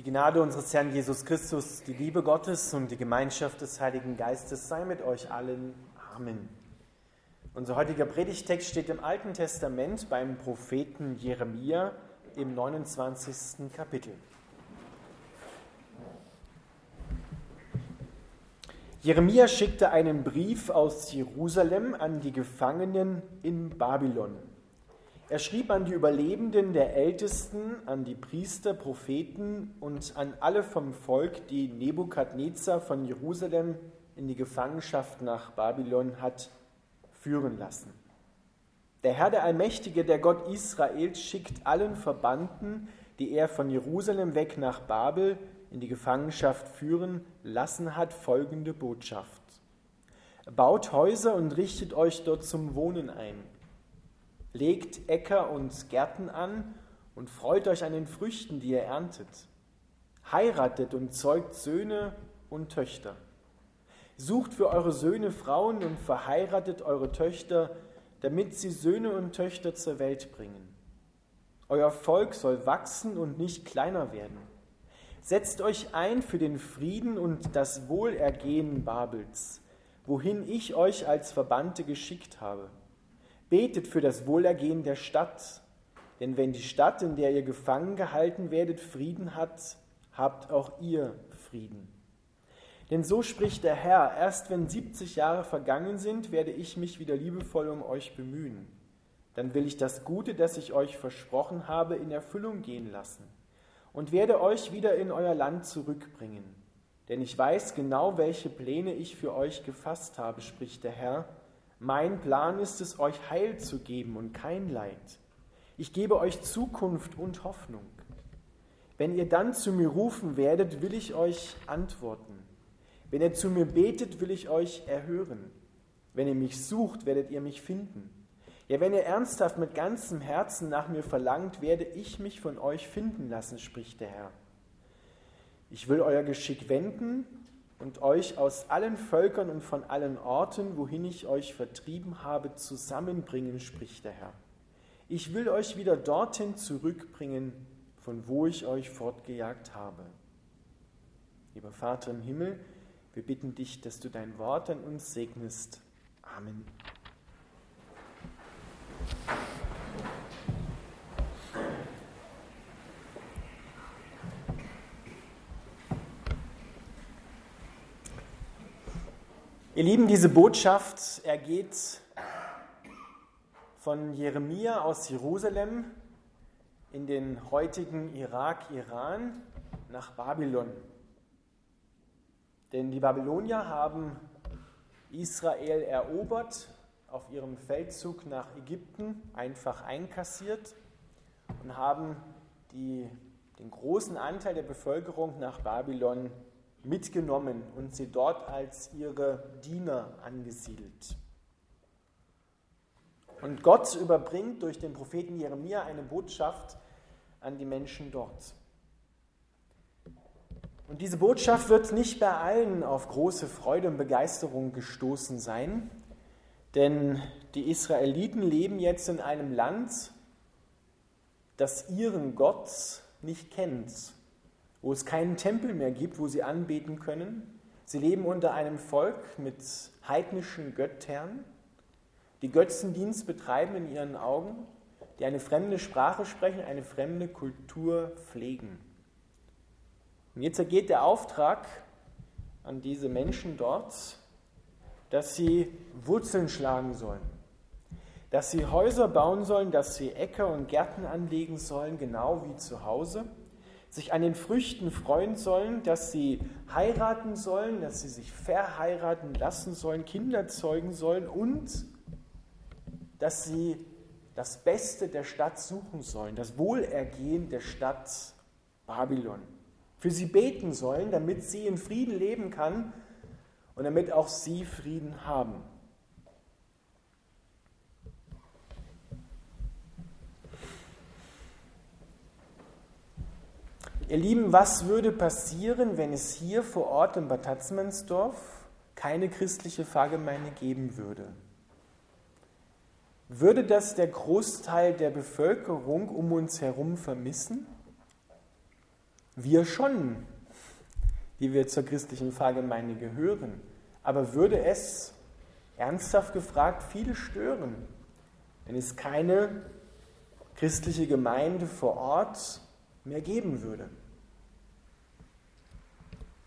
Die Gnade unseres Herrn Jesus Christus, die Liebe Gottes und die Gemeinschaft des Heiligen Geistes sei mit euch allen. Amen. Unser heutiger Predigtext steht im Alten Testament beim Propheten Jeremia im 29. Kapitel. Jeremia schickte einen Brief aus Jerusalem an die Gefangenen in Babylon. Er schrieb an die Überlebenden der Ältesten, an die Priester, Propheten und an alle vom Volk, die Nebukadnezar von Jerusalem in die Gefangenschaft nach Babylon hat führen lassen. Der Herr der Allmächtige, der Gott Israels, schickt allen Verbannten, die er von Jerusalem weg nach Babel in die Gefangenschaft führen lassen hat, folgende Botschaft. Baut Häuser und richtet euch dort zum Wohnen ein legt Äcker und Gärten an und freut euch an den Früchten, die ihr erntet. Heiratet und zeugt Söhne und Töchter. Sucht für eure Söhne Frauen und verheiratet eure Töchter, damit sie Söhne und Töchter zur Welt bringen. Euer Volk soll wachsen und nicht kleiner werden. Setzt euch ein für den Frieden und das Wohlergehen Babels, wohin ich euch als Verbannte geschickt habe. Betet für das Wohlergehen der Stadt, denn wenn die Stadt, in der ihr gefangen gehalten werdet, Frieden hat, habt auch ihr Frieden. Denn so spricht der Herr, erst wenn 70 Jahre vergangen sind, werde ich mich wieder liebevoll um euch bemühen. Dann will ich das Gute, das ich euch versprochen habe, in Erfüllung gehen lassen und werde euch wieder in euer Land zurückbringen. Denn ich weiß genau, welche Pläne ich für euch gefasst habe, spricht der Herr, mein Plan ist es, euch Heil zu geben und kein Leid. Ich gebe euch Zukunft und Hoffnung. Wenn ihr dann zu mir rufen werdet, will ich euch antworten. Wenn ihr zu mir betet, will ich euch erhören. Wenn ihr mich sucht, werdet ihr mich finden. Ja, wenn ihr ernsthaft mit ganzem Herzen nach mir verlangt, werde ich mich von euch finden lassen, spricht der Herr. Ich will euer Geschick wenden und euch aus allen Völkern und von allen Orten, wohin ich euch vertrieben habe, zusammenbringen, spricht der Herr. Ich will euch wieder dorthin zurückbringen, von wo ich euch fortgejagt habe. Lieber Vater im Himmel, wir bitten dich, dass du dein Wort an uns segnest. Amen. Ihr Lieben, diese Botschaft ergeht von Jeremia aus Jerusalem in den heutigen Irak, Iran nach Babylon. Denn die Babylonier haben Israel erobert, auf ihrem Feldzug nach Ägypten einfach einkassiert und haben die, den großen Anteil der Bevölkerung nach Babylon mitgenommen und sie dort als ihre Diener angesiedelt. Und Gott überbringt durch den Propheten Jeremia eine Botschaft an die Menschen dort. Und diese Botschaft wird nicht bei allen auf große Freude und Begeisterung gestoßen sein, denn die Israeliten leben jetzt in einem Land, das ihren Gott nicht kennt wo es keinen Tempel mehr gibt, wo sie anbeten können. Sie leben unter einem Volk mit heidnischen Göttern, die Götzendienst betreiben in ihren Augen, die eine fremde Sprache sprechen, eine fremde Kultur pflegen. Und jetzt ergeht der Auftrag an diese Menschen dort, dass sie Wurzeln schlagen sollen, dass sie Häuser bauen sollen, dass sie Äcker und Gärten anlegen sollen, genau wie zu Hause sich an den Früchten freuen sollen, dass sie heiraten sollen, dass sie sich verheiraten lassen sollen, Kinder zeugen sollen und dass sie das Beste der Stadt suchen sollen, das Wohlergehen der Stadt Babylon. Für sie beten sollen, damit sie in Frieden leben kann und damit auch sie Frieden haben. Ihr Lieben, was würde passieren, wenn es hier vor Ort in Bad Tatzmannsdorf keine christliche Pfarrgemeinde geben würde? Würde das der Großteil der Bevölkerung um uns herum vermissen? Wir schon, die wir zur christlichen Pfarrgemeinde gehören. Aber würde es, ernsthaft gefragt, viele stören, wenn es keine christliche Gemeinde vor Ort mehr geben würde?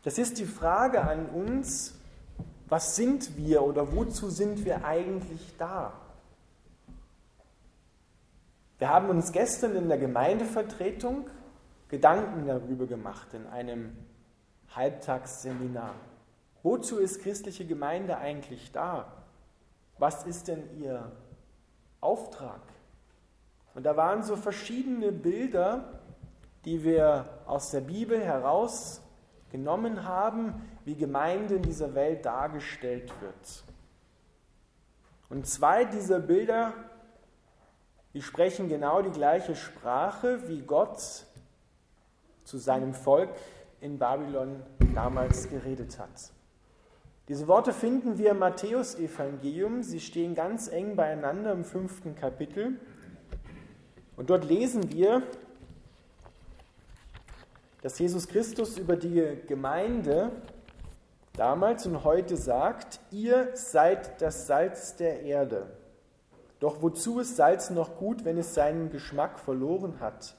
Das ist die Frage an uns, was sind wir oder wozu sind wir eigentlich da? Wir haben uns gestern in der Gemeindevertretung Gedanken darüber gemacht in einem Halbtagsseminar. Wozu ist christliche Gemeinde eigentlich da? Was ist denn ihr Auftrag? Und da waren so verschiedene Bilder, die wir aus der Bibel herausgenommen haben, wie Gemeinde in dieser Welt dargestellt wird. Und zwei dieser Bilder, die sprechen genau die gleiche Sprache, wie Gott zu seinem Volk in Babylon damals geredet hat. Diese Worte finden wir im Matthäus-Evangelium. Sie stehen ganz eng beieinander im fünften Kapitel. Und dort lesen wir, dass Jesus Christus über die Gemeinde damals und heute sagt, ihr seid das Salz der Erde. Doch wozu ist Salz noch gut, wenn es seinen Geschmack verloren hat?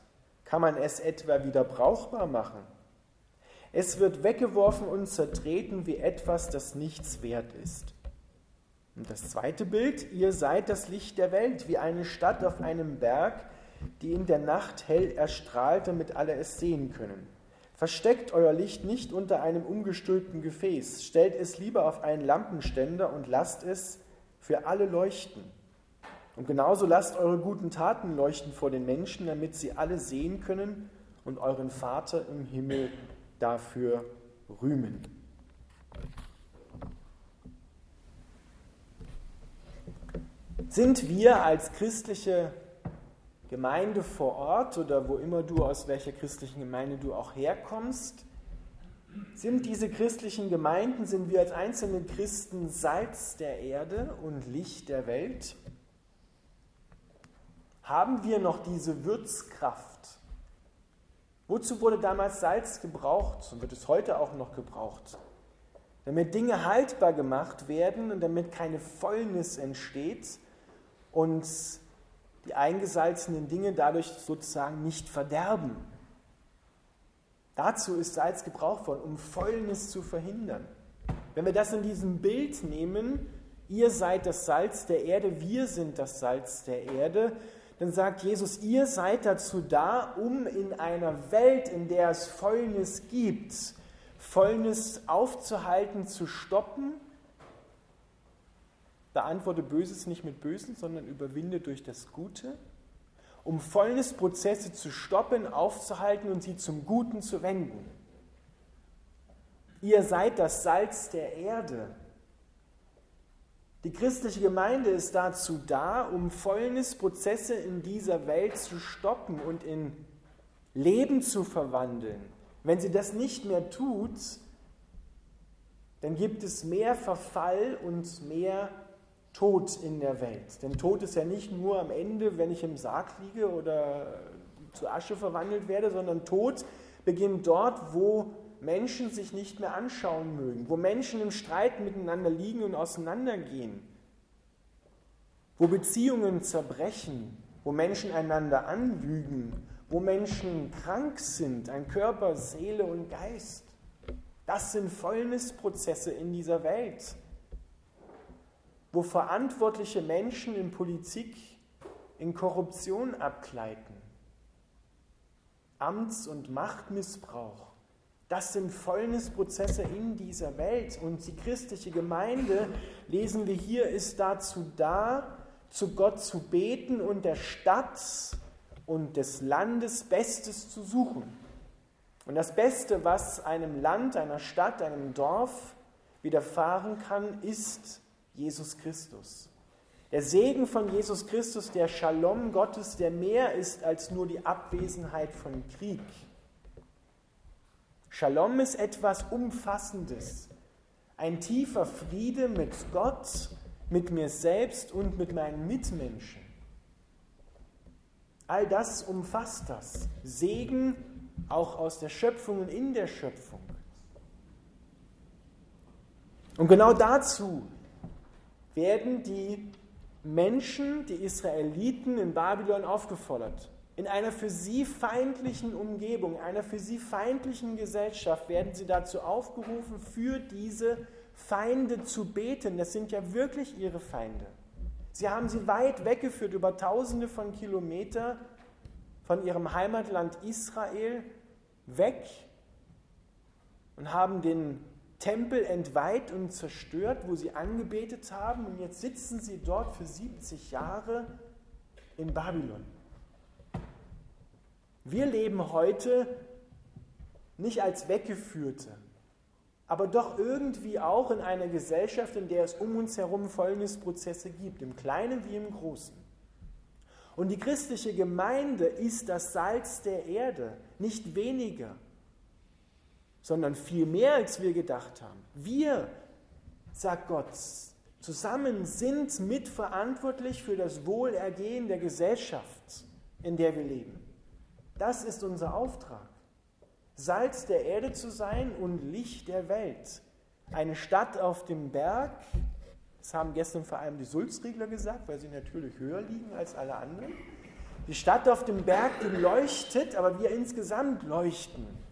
Kann man es etwa wieder brauchbar machen? Es wird weggeworfen und zertreten wie etwas, das nichts wert ist. Und das zweite Bild, ihr seid das Licht der Welt, wie eine Stadt auf einem Berg, die in der Nacht hell erstrahlt, damit alle es sehen können. Versteckt euer Licht nicht unter einem umgestülpten Gefäß, stellt es lieber auf einen Lampenständer und lasst es für alle leuchten. Und genauso lasst eure guten Taten leuchten vor den Menschen, damit sie alle sehen können und euren Vater im Himmel dafür rühmen. Sind wir als christliche Gemeinde vor Ort oder wo immer du aus welcher christlichen Gemeinde du auch herkommst, sind diese christlichen Gemeinden, sind wir als einzelne Christen Salz der Erde und Licht der Welt? Haben wir noch diese Würzkraft? Wozu wurde damals Salz gebraucht und wird es heute auch noch gebraucht? Damit Dinge haltbar gemacht werden und damit keine Fäulnis entsteht und die eingesalzenen Dinge dadurch sozusagen nicht verderben. Dazu ist Salz gebraucht worden, um Fäulnis zu verhindern. Wenn wir das in diesem Bild nehmen, ihr seid das Salz der Erde, wir sind das Salz der Erde, dann sagt Jesus, ihr seid dazu da, um in einer Welt, in der es Fäulnis gibt, Fäulnis aufzuhalten, zu stoppen Beantworte Böses nicht mit Bösen, sondern überwinde durch das Gute, um Fäulnisprozesse zu stoppen, aufzuhalten und sie zum Guten zu wenden. Ihr seid das Salz der Erde. Die christliche Gemeinde ist dazu da, um Fäulnisprozesse in dieser Welt zu stoppen und in Leben zu verwandeln. Wenn sie das nicht mehr tut, dann gibt es mehr Verfall und mehr Tod in der Welt. Denn Tod ist ja nicht nur am Ende, wenn ich im Sarg liege oder zu Asche verwandelt werde, sondern Tod beginnt dort, wo Menschen sich nicht mehr anschauen mögen, wo Menschen im Streit miteinander liegen und auseinandergehen, wo Beziehungen zerbrechen, wo Menschen einander anlügen, wo Menschen krank sind, ein Körper, Seele und Geist. Das sind Fäulnisprozesse in dieser Welt wo verantwortliche Menschen in Politik in Korruption abgleiten. Amts- und Machtmissbrauch. Das sind Fäulnisprozesse in dieser Welt. Und die christliche Gemeinde, lesen wir hier, ist dazu da, zu Gott zu beten und der Stadt und des Landes Bestes zu suchen. Und das Beste, was einem Land, einer Stadt, einem Dorf widerfahren kann, ist Jesus Christus. Der Segen von Jesus Christus, der Shalom Gottes, der mehr ist als nur die Abwesenheit von Krieg. Shalom ist etwas Umfassendes, ein tiefer Friede mit Gott, mit mir selbst und mit meinen Mitmenschen. All das umfasst das. Segen auch aus der Schöpfung und in der Schöpfung. Und genau dazu werden die Menschen, die Israeliten in Babylon aufgefordert. In einer für sie feindlichen Umgebung, einer für sie feindlichen Gesellschaft werden sie dazu aufgerufen, für diese Feinde zu beten. Das sind ja wirklich ihre Feinde. Sie haben sie weit weggeführt, über tausende von Kilometern von ihrem Heimatland Israel weg und haben den Tempel entweiht und zerstört, wo sie angebetet haben. Und jetzt sitzen sie dort für 70 Jahre in Babylon. Wir leben heute nicht als Weggeführte, aber doch irgendwie auch in einer Gesellschaft, in der es um uns herum Folgnisprozesse gibt, im Kleinen wie im Großen. Und die christliche Gemeinde ist das Salz der Erde, nicht weniger, sondern viel mehr, als wir gedacht haben. Wir, sagt Gott, zusammen sind mitverantwortlich für das Wohlergehen der Gesellschaft, in der wir leben. Das ist unser Auftrag. Salz der Erde zu sein und Licht der Welt. Eine Stadt auf dem Berg, das haben gestern vor allem die Sulzriegler gesagt, weil sie natürlich höher liegen als alle anderen. Die Stadt auf dem Berg, die leuchtet, aber wir insgesamt leuchten.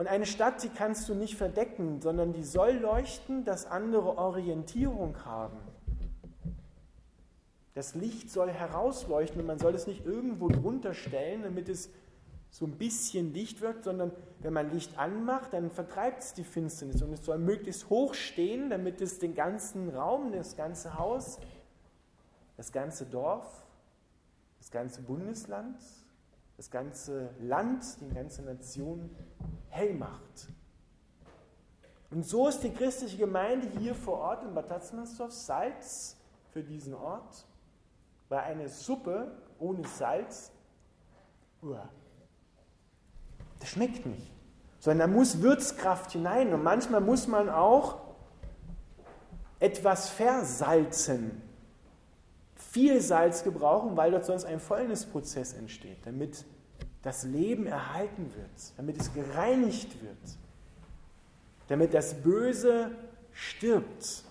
Und eine Stadt, die kannst du nicht verdecken, sondern die soll leuchten, dass andere Orientierung haben. Das Licht soll herausleuchten und man soll es nicht irgendwo drunter stellen, damit es so ein bisschen Licht wirkt, sondern wenn man Licht anmacht, dann vertreibt es die Finsternis und es soll möglichst hoch stehen, damit es den ganzen Raum, das ganze Haus, das ganze Dorf, das ganze Bundesland, das ganze Land, die ganze Nation hell macht. Und so ist die christliche Gemeinde hier vor Ort in Bad Tatzmannsdorf Salz für diesen Ort, weil eine Suppe ohne Salz, uah, das schmeckt nicht. Sondern da muss Würzkraft hinein. Und manchmal muss man auch etwas versalzen. Viel Salz gebrauchen, weil dort sonst ein Fäulnisprozess entsteht, damit das Leben erhalten wird, damit es gereinigt wird, damit das Böse stirbt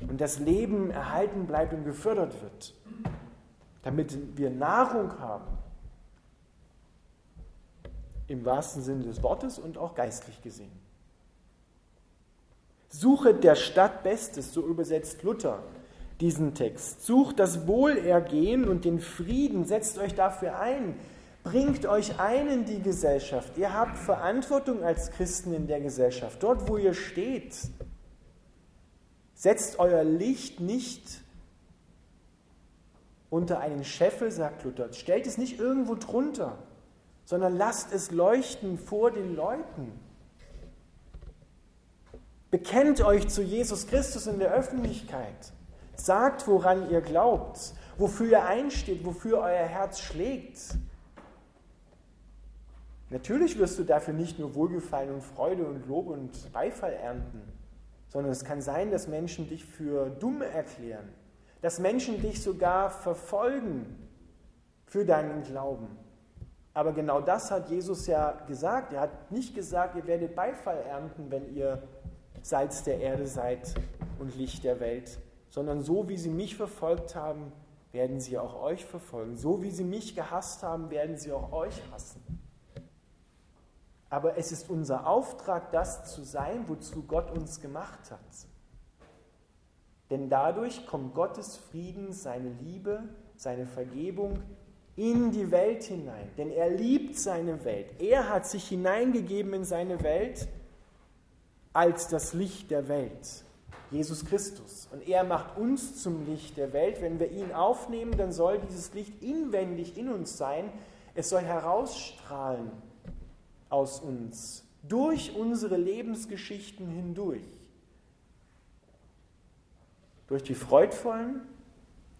und das Leben erhalten bleibt und gefördert wird, damit wir Nahrung haben im wahrsten Sinne des Wortes und auch geistlich gesehen. Suche der Stadt Bestes, so übersetzt Luther diesen Text. Sucht das Wohlergehen und den Frieden, setzt euch dafür ein, bringt euch ein in die Gesellschaft. Ihr habt Verantwortung als Christen in der Gesellschaft, dort wo ihr steht. Setzt euer Licht nicht unter einen Scheffel, sagt Luther. Stellt es nicht irgendwo drunter sondern lasst es leuchten vor den Leuten. Bekennt euch zu Jesus Christus in der Öffentlichkeit. Sagt, woran ihr glaubt, wofür ihr einsteht, wofür euer Herz schlägt. Natürlich wirst du dafür nicht nur Wohlgefallen und Freude und Lob und Beifall ernten, sondern es kann sein, dass Menschen dich für dumm erklären, dass Menschen dich sogar verfolgen für deinen Glauben. Aber genau das hat Jesus ja gesagt. Er hat nicht gesagt, ihr werdet Beifall ernten, wenn ihr Salz der Erde seid und Licht der Welt, sondern so wie sie mich verfolgt haben, werden sie auch euch verfolgen. So wie sie mich gehasst haben, werden sie auch euch hassen. Aber es ist unser Auftrag, das zu sein, wozu Gott uns gemacht hat. Denn dadurch kommt Gottes Frieden, seine Liebe, seine Vergebung, in die Welt hinein, denn er liebt seine Welt. Er hat sich hineingegeben in seine Welt als das Licht der Welt, Jesus Christus. Und er macht uns zum Licht der Welt. Wenn wir ihn aufnehmen, dann soll dieses Licht inwendig in uns sein. Es soll herausstrahlen aus uns, durch unsere Lebensgeschichten hindurch. Durch die freudvollen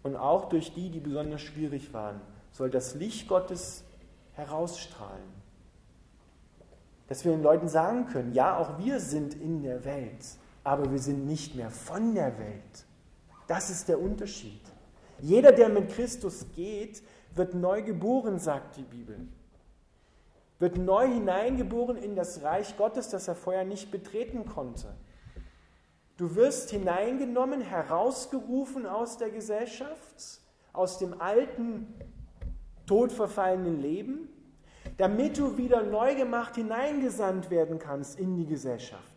und auch durch die, die besonders schwierig waren soll das Licht Gottes herausstrahlen. Dass wir den Leuten sagen können, ja, auch wir sind in der Welt, aber wir sind nicht mehr von der Welt. Das ist der Unterschied. Jeder, der mit Christus geht, wird neu geboren, sagt die Bibel. wird neu hineingeboren in das Reich Gottes, das er vorher nicht betreten konnte. Du wirst hineingenommen, herausgerufen aus der Gesellschaft, aus dem alten, todverfallenen Leben, damit du wieder neu gemacht hineingesandt werden kannst in die Gesellschaft.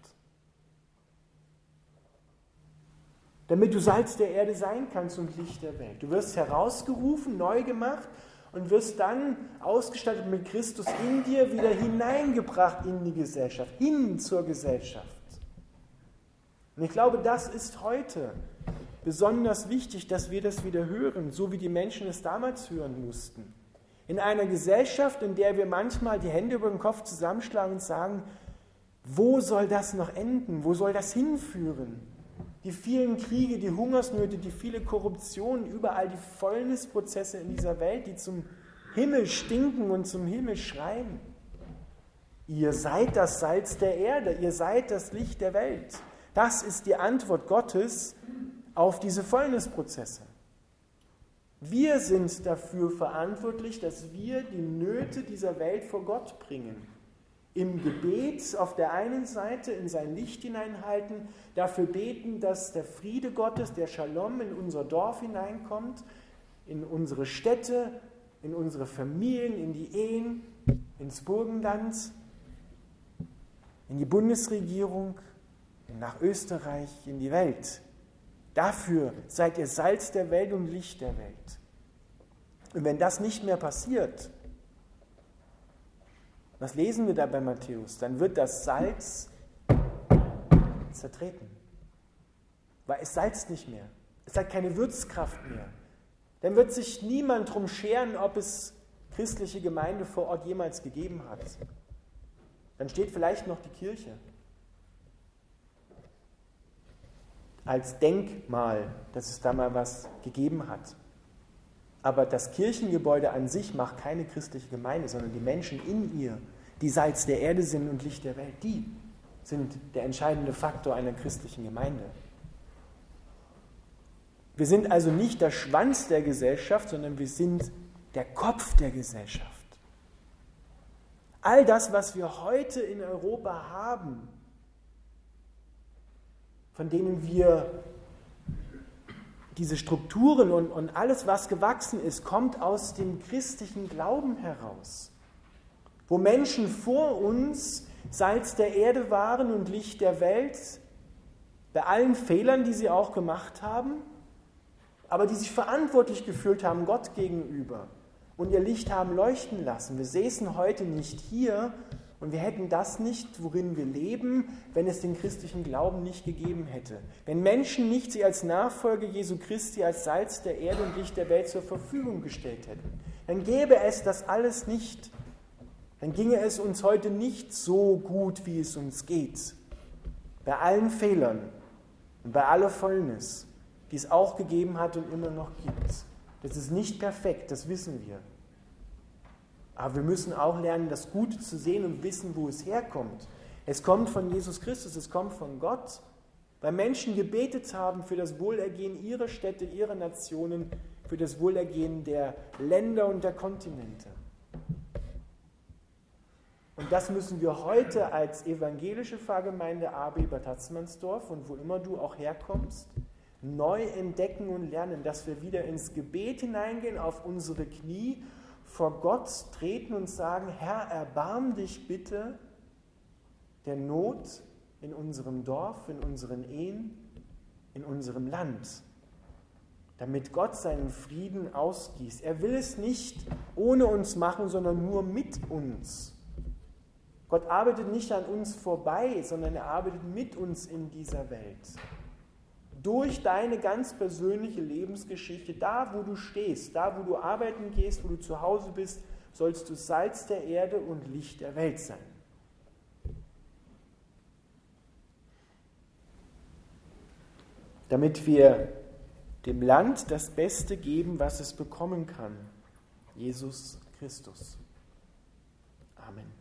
Damit du Salz der Erde sein kannst und Licht der Welt. Du wirst herausgerufen, neu gemacht und wirst dann ausgestattet mit Christus in dir wieder hineingebracht in die Gesellschaft, hin zur Gesellschaft. Und ich glaube, das ist heute besonders wichtig, dass wir das wieder hören, so wie die Menschen es damals hören mussten. In einer Gesellschaft, in der wir manchmal die Hände über den Kopf zusammenschlagen und sagen, wo soll das noch enden? Wo soll das hinführen? Die vielen Kriege, die Hungersnöte, die viele Korruption, überall die Fäulnisprozesse in dieser Welt, die zum Himmel stinken und zum Himmel schreien. Ihr seid das Salz der Erde, ihr seid das Licht der Welt. Das ist die Antwort Gottes auf diese Fäulnisprozesse. Wir sind dafür verantwortlich, dass wir die Nöte dieser Welt vor Gott bringen. Im Gebet auf der einen Seite in sein Licht hineinhalten, dafür beten, dass der Friede Gottes, der Shalom in unser Dorf hineinkommt, in unsere Städte, in unsere Familien, in die Ehen, ins Burgenland, in die Bundesregierung, nach Österreich, in die Welt. Dafür seid ihr Salz der Welt und Licht der Welt. Und wenn das nicht mehr passiert, was lesen wir da bei Matthäus? Dann wird das Salz zertreten. Weil es salzt nicht mehr. Es hat keine Würzkraft mehr. Dann wird sich niemand drum scheren, ob es christliche Gemeinde vor Ort jemals gegeben hat. Dann steht vielleicht noch die Kirche. als Denkmal, dass es da mal was gegeben hat. Aber das Kirchengebäude an sich macht keine christliche Gemeinde, sondern die Menschen in ihr, die Salz der Erde sind und Licht der Welt, die sind der entscheidende Faktor einer christlichen Gemeinde. Wir sind also nicht der Schwanz der Gesellschaft, sondern wir sind der Kopf der Gesellschaft. All das, was wir heute in Europa haben, von denen wir diese Strukturen und, und alles, was gewachsen ist, kommt aus dem christlichen Glauben heraus. Wo Menschen vor uns Salz der Erde waren und Licht der Welt, bei allen Fehlern, die sie auch gemacht haben, aber die sich verantwortlich gefühlt haben Gott gegenüber und ihr Licht haben leuchten lassen. Wir säßen heute nicht hier und wir hätten das nicht, worin wir leben, wenn es den christlichen Glauben nicht gegeben hätte. Wenn Menschen nicht sie als Nachfolger Jesu Christi, als Salz der Erde und Licht der Welt zur Verfügung gestellt hätten, dann gäbe es das alles nicht. Dann ginge es uns heute nicht so gut, wie es uns geht. Bei allen Fehlern und bei aller Vollnis, die es auch gegeben hat und immer noch gibt. Das ist nicht perfekt, das wissen wir. Aber wir müssen auch lernen, das Gute zu sehen und wissen, wo es herkommt. Es kommt von Jesus Christus, es kommt von Gott, weil Menschen gebetet haben für das Wohlergehen ihrer Städte, ihrer Nationen, für das Wohlergehen der Länder und der Kontinente. Und das müssen wir heute als evangelische Pfarrgemeinde AB Bad Hatzmannsdorf und wo immer du auch herkommst, neu entdecken und lernen, dass wir wieder ins Gebet hineingehen, auf unsere Knie vor Gott treten und sagen, Herr, erbarm dich bitte der Not in unserem Dorf, in unseren Ehen, in unserem Land, damit Gott seinen Frieden ausgießt. Er will es nicht ohne uns machen, sondern nur mit uns. Gott arbeitet nicht an uns vorbei, sondern er arbeitet mit uns in dieser Welt durch deine ganz persönliche Lebensgeschichte, da wo du stehst, da wo du arbeiten gehst, wo du zu Hause bist, sollst du Salz der Erde und Licht der Welt sein. Damit wir dem Land das Beste geben, was es bekommen kann. Jesus Christus. Amen.